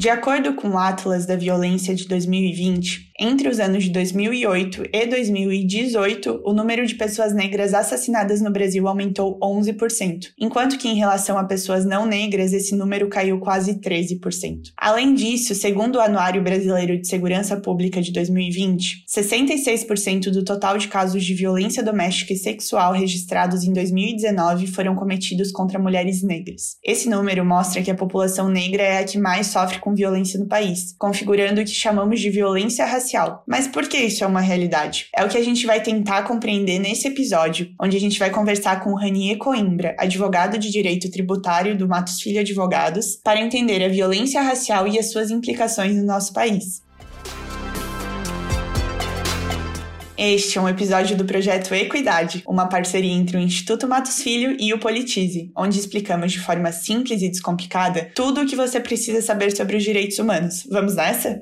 De acordo com o Atlas da Violência de 2020, entre os anos de 2008 e 2018, o número de pessoas negras assassinadas no Brasil aumentou 11%, enquanto que em relação a pessoas não negras, esse número caiu quase 13%. Além disso, segundo o Anuário Brasileiro de Segurança Pública de 2020, 66% do total de casos de violência doméstica e sexual registrados em 2019 foram cometidos contra mulheres negras. Esse número mostra que a população negra é a que mais sofre com violência no país, configurando o que chamamos de violência racial Mas por que isso é uma realidade? É o que a gente vai tentar compreender nesse episódio, onde a gente vai conversar com Ranier Coimbra, advogado de direito tributário do Matos Filho Advogados, para entender a violência racial e as suas implicações no nosso país. Este é um episódio do projeto Equidade, uma parceria entre o Instituto Matos Filho e o Politize, onde explicamos de forma simples e descomplicada tudo o que você precisa saber sobre os direitos humanos. Vamos nessa?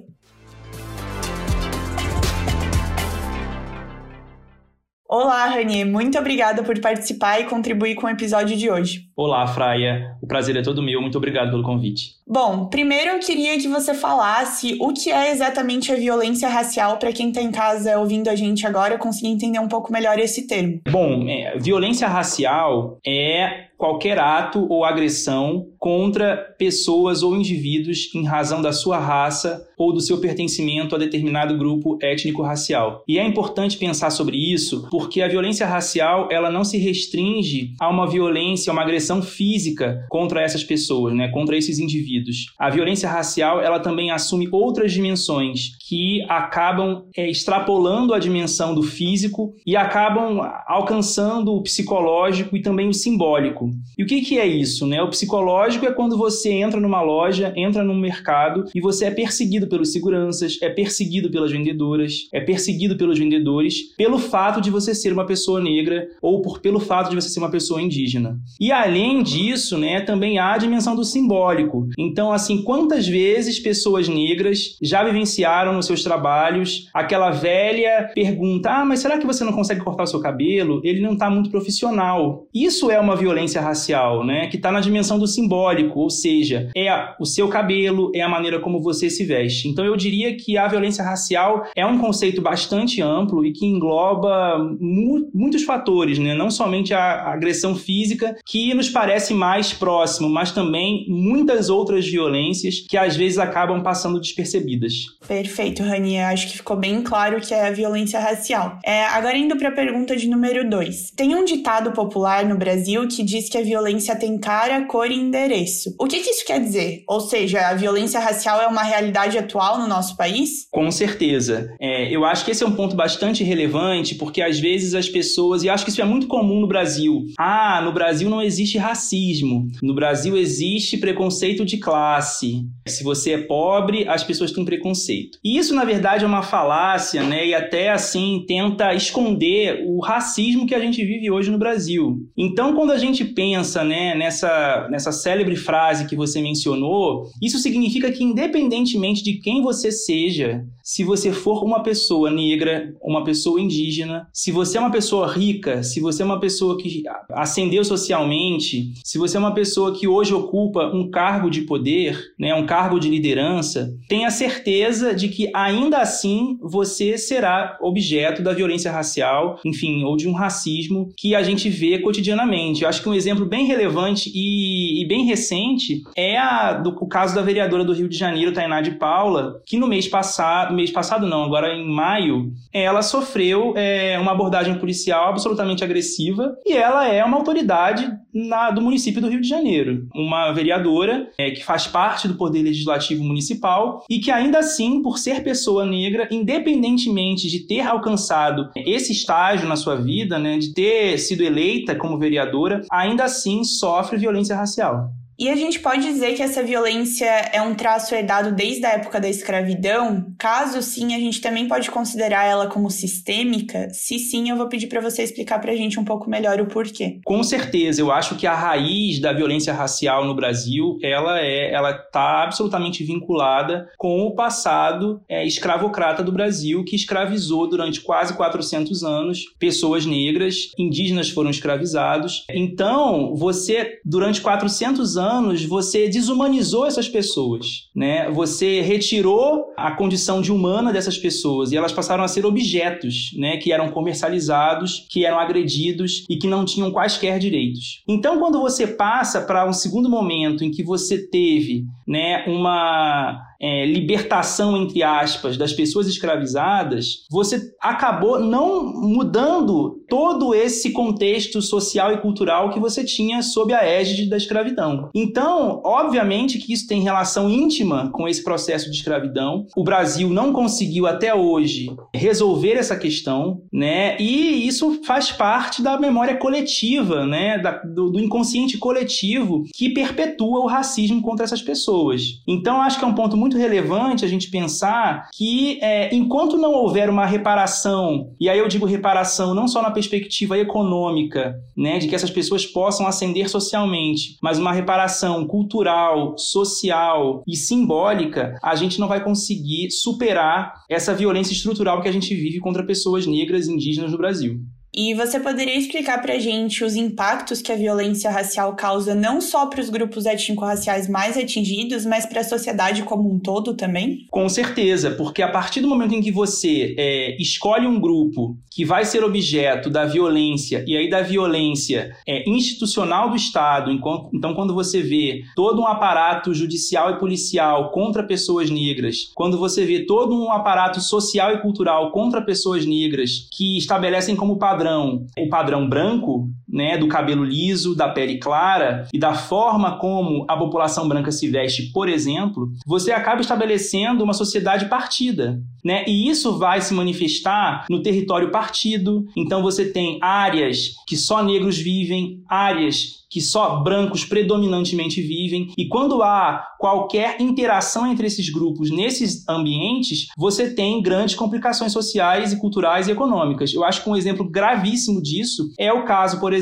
Olá, Ranier, muito obrigada por participar e contribuir com o episódio de hoje. Olá, Fraia. O prazer é todo meu. Muito obrigado pelo convite. Bom, primeiro eu queria que você falasse o que é exatamente a violência racial para quem está em casa ouvindo a gente agora conseguir entender um pouco melhor esse termo. Bom, é, violência racial é qualquer ato ou agressão contra pessoas ou indivíduos em razão da sua raça ou do seu pertencimento a determinado grupo étnico-racial. E é importante pensar sobre isso porque a violência racial ela não se restringe a uma violência, a uma agressão física contra essas pessoas, né, contra esses indivíduos. A violência racial ela também assume outras dimensões que acabam é, extrapolando a dimensão do físico e acabam alcançando o psicológico e também o simbólico. E o que, que é isso? Né? O psicológico é quando você entra numa loja, entra num mercado e você é perseguido pelos seguranças, é perseguido pelas vendedoras, é perseguido pelos vendedores pelo fato de você ser uma pessoa negra ou por, pelo fato de você ser uma pessoa indígena. E além disso, né, também há a dimensão do simbólico. Então, assim, quantas vezes pessoas negras já vivenciaram nos seus trabalhos aquela velha pergunta: ah, mas será que você não consegue cortar o seu cabelo? Ele não está muito profissional. Isso é uma violência racial, né? Que está na dimensão do simbólico, ou seja, é o seu cabelo, é a maneira como você se veste. Então eu diria que a violência racial é um conceito bastante amplo e que engloba mu muitos fatores, né? Não somente a agressão física, que nos parece mais próximo, mas também muitas outras violências que às vezes acabam passando despercebidas. Perfeito. Rani. Acho que ficou bem claro que é a violência racial. É, agora, indo para a pergunta de número 2. Tem um ditado popular no Brasil que diz que a violência tem cara, cor e endereço. O que, que isso quer dizer? Ou seja, a violência racial é uma realidade atual no nosso país? Com certeza. É, eu acho que esse é um ponto bastante relevante, porque às vezes as pessoas, e acho que isso é muito comum no Brasil. Ah, no Brasil não existe racismo. No Brasil existe preconceito de classe. Se você é pobre, as pessoas têm preconceito. E isso, na verdade, é uma falácia, né? E até assim tenta esconder o racismo que a gente vive hoje no Brasil. Então, quando a gente pensa né, nessa, nessa célebre frase que você mencionou, isso significa que, independentemente de quem você seja, se você for uma pessoa negra, uma pessoa indígena, se você é uma pessoa rica, se você é uma pessoa que ascendeu socialmente, se você é uma pessoa que hoje ocupa um cargo de poder, né, um cargo de liderança, tenha certeza de que ainda assim você será objeto da violência racial, enfim, ou de um racismo que a gente vê cotidianamente. Eu acho que um exemplo bem relevante e, e bem recente é a, do, o caso da vereadora do Rio de Janeiro, Tainá de Paula, que no mês passado, mês passado não, agora em maio, ela sofreu é, uma abordagem policial absolutamente agressiva e ela é uma autoridade na, do município do Rio de Janeiro. Uma vereadora é, que faz parte do Poder Legislativo Municipal e que ainda assim, por ser pessoa negra, independentemente de ter alcançado esse estágio na sua vida, né, de ter sido eleita como vereadora, ainda assim sofre violência racial. E a gente pode dizer que essa violência é um traço herdado desde a época da escravidão? Caso sim, a gente também pode considerar ela como sistêmica? Se sim, eu vou pedir para você explicar para a gente um pouco melhor o porquê. Com certeza, eu acho que a raiz da violência racial no Brasil, ela é, ela está absolutamente vinculada com o passado é, escravocrata do Brasil, que escravizou durante quase 400 anos pessoas negras, indígenas foram escravizados. Então, você durante 400 anos anos você desumanizou essas pessoas, né? Você retirou a condição de humana dessas pessoas e elas passaram a ser objetos, né? Que eram comercializados, que eram agredidos e que não tinham quaisquer direitos. Então, quando você passa para um segundo momento em que você teve, né, uma é, libertação, entre aspas, das pessoas escravizadas, você acabou não mudando todo esse contexto social e cultural que você tinha sob a égide da escravidão. Então, obviamente que isso tem relação íntima com esse processo de escravidão. O Brasil não conseguiu até hoje resolver essa questão, né? E isso faz parte da memória coletiva, né? Da, do, do inconsciente coletivo que perpetua o racismo contra essas pessoas. Então, acho que é um ponto muito muito relevante a gente pensar que é, enquanto não houver uma reparação, e aí eu digo reparação não só na perspectiva econômica, né, de que essas pessoas possam ascender socialmente, mas uma reparação cultural, social e simbólica, a gente não vai conseguir superar essa violência estrutural que a gente vive contra pessoas negras e indígenas no Brasil. E você poderia explicar para a gente os impactos que a violência racial causa não só para os grupos étnico-raciais mais atingidos, mas para a sociedade como um todo também? Com certeza, porque a partir do momento em que você é, escolhe um grupo que vai ser objeto da violência, e aí da violência é, institucional do Estado, então quando você vê todo um aparato judicial e policial contra pessoas negras, quando você vê todo um aparato social e cultural contra pessoas negras que estabelecem como padrão padrão, o padrão branco, né, do cabelo liso, da pele clara e da forma como a população branca se veste, por exemplo, você acaba estabelecendo uma sociedade partida, né? E isso vai se manifestar no território partido. Então você tem áreas que só negros vivem, áreas que só brancos predominantemente vivem. E quando há qualquer interação entre esses grupos nesses ambientes, você tem grandes complicações sociais e culturais e econômicas. Eu acho que um exemplo gravíssimo disso é o caso, por exemplo,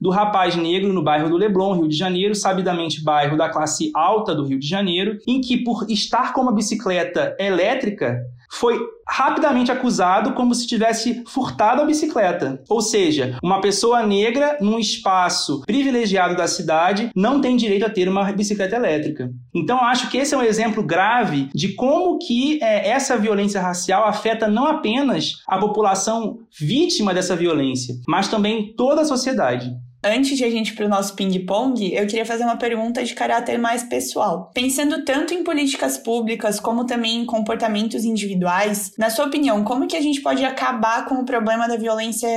do rapaz negro no bairro do Leblon, Rio de Janeiro, sabidamente bairro da classe alta do Rio de Janeiro, em que por estar com uma bicicleta elétrica, foi rapidamente acusado como se tivesse furtado a bicicleta. Ou seja, uma pessoa negra num espaço privilegiado da cidade não tem direito a ter uma bicicleta elétrica. Então, acho que esse é um exemplo grave de como que é, essa violência racial afeta não apenas a população vítima dessa violência, mas também toda a sociedade. Antes de a gente ir para o nosso ping-pong, eu queria fazer uma pergunta de caráter mais pessoal. Pensando tanto em políticas públicas como também em comportamentos individuais, na sua opinião, como que a gente pode acabar com o problema da violência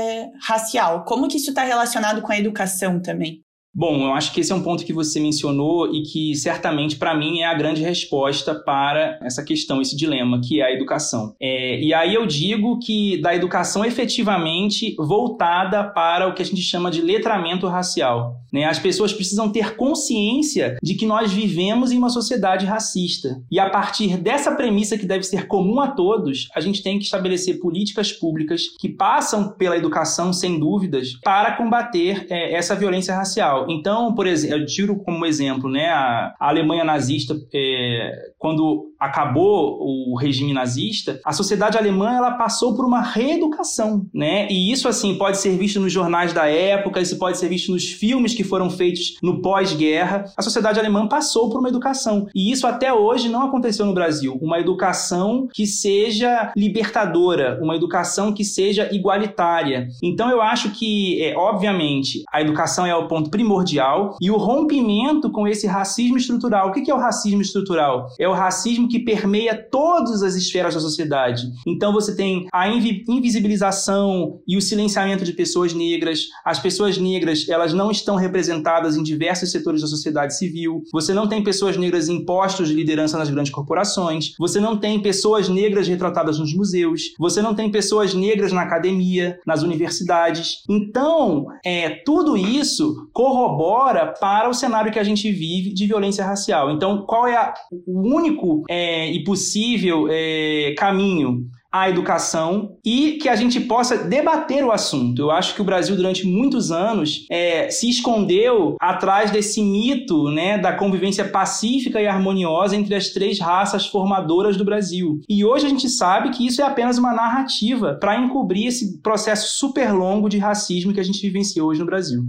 racial? Como que isso está relacionado com a educação também? Bom, eu acho que esse é um ponto que você mencionou e que certamente para mim é a grande resposta para essa questão, esse dilema, que é a educação. É, e aí eu digo que da educação efetivamente voltada para o que a gente chama de letramento racial. Né? As pessoas precisam ter consciência de que nós vivemos em uma sociedade racista. E a partir dessa premissa que deve ser comum a todos, a gente tem que estabelecer políticas públicas que passam pela educação, sem dúvidas, para combater é, essa violência racial. Então, por exemplo, eu tiro como exemplo, né, a, Alemanha nazista, é, quando acabou o regime nazista, a sociedade alemã ela passou por uma reeducação, né? E isso assim pode ser visto nos jornais da época, isso pode ser visto nos filmes que foram feitos no pós-guerra. A sociedade alemã passou por uma educação e isso até hoje não aconteceu no Brasil. Uma educação que seja libertadora, uma educação que seja igualitária. Então eu acho que, é, obviamente, a educação é o ponto primordial e o rompimento com esse racismo estrutural. O que é o racismo estrutural? É o racismo que permeia todas as esferas da sociedade. Então você tem a invisibilização e o silenciamento de pessoas negras. As pessoas negras, elas não estão representadas em diversos setores da sociedade civil. Você não tem pessoas negras em postos de liderança nas grandes corporações. Você não tem pessoas negras retratadas nos museus. Você não tem pessoas negras na academia, nas universidades. Então, é, tudo isso corrobora para o cenário que a gente vive de violência racial. Então, qual é a, o único é, e possível é, caminho? a educação e que a gente possa debater o assunto. Eu acho que o Brasil, durante muitos anos, é, se escondeu atrás desse mito né, da convivência pacífica e harmoniosa entre as três raças formadoras do Brasil. E hoje a gente sabe que isso é apenas uma narrativa para encobrir esse processo super longo de racismo que a gente vivencia hoje no Brasil.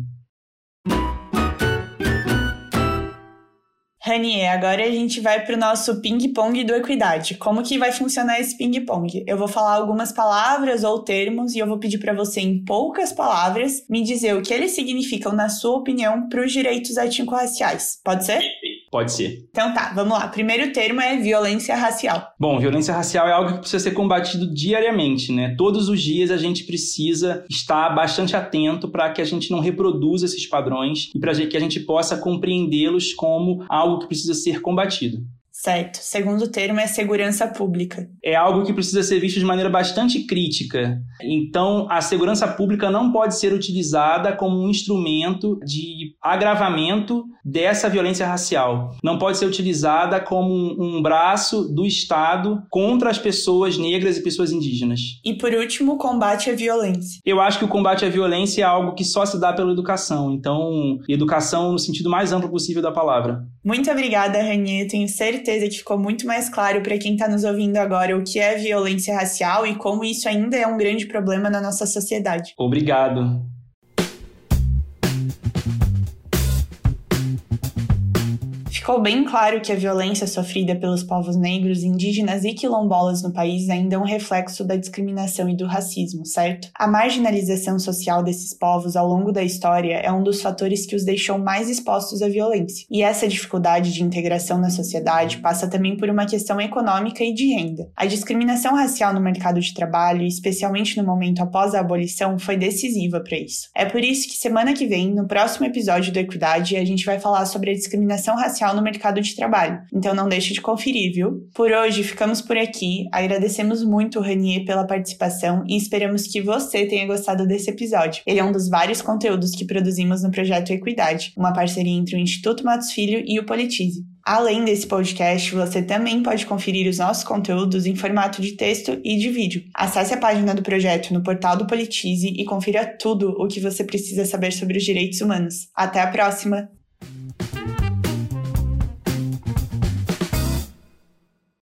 Ranier, agora a gente vai para o nosso ping-pong do Equidade. Como que vai funcionar esse ping-pong? Eu vou falar algumas palavras ou termos e eu vou pedir para você, em poucas palavras, me dizer o que eles significam, na sua opinião, para os direitos étnico-raciais. Pode ser? Pode ser. Então tá, vamos lá. Primeiro termo é violência racial. Bom, violência racial é algo que precisa ser combatido diariamente, né? Todos os dias a gente precisa estar bastante atento para que a gente não reproduza esses padrões e para que a gente possa compreendê-los como algo que precisa ser combatido. Certo. Segundo termo é segurança pública. É algo que precisa ser visto de maneira bastante crítica. Então, a segurança pública não pode ser utilizada como um instrumento de agravamento dessa violência racial. Não pode ser utilizada como um, braço do Estado contra as pessoas negras e pessoas indígenas. E por último, o combate à violência. Eu acho que o combate à violência é algo que só se dá pela educação. Então, educação no sentido mais amplo possível da palavra. Muito obrigada, Ranier. Tenho certeza certeza que ficou muito mais claro para quem está nos ouvindo agora o que é violência racial e como isso ainda é um grande problema na nossa sociedade. Obrigado. Ficou bem claro que a violência sofrida pelos povos negros, indígenas e quilombolas no país ainda é um reflexo da discriminação e do racismo, certo? A marginalização social desses povos ao longo da história é um dos fatores que os deixou mais expostos à violência. E essa dificuldade de integração na sociedade passa também por uma questão econômica e de renda. A discriminação racial no mercado de trabalho, especialmente no momento após a abolição, foi decisiva para isso. É por isso que semana que vem, no próximo episódio do Equidade, a gente vai falar sobre a discriminação racial no mercado de trabalho. Então não deixe de conferir, viu? Por hoje ficamos por aqui. Agradecemos muito o Ranier pela participação e esperamos que você tenha gostado desse episódio. Ele é um dos vários conteúdos que produzimos no projeto Equidade, uma parceria entre o Instituto Matos Filho e o Politize. Além desse podcast, você também pode conferir os nossos conteúdos em formato de texto e de vídeo. Acesse a página do projeto no portal do Politize e confira tudo o que você precisa saber sobre os direitos humanos. Até a próxima!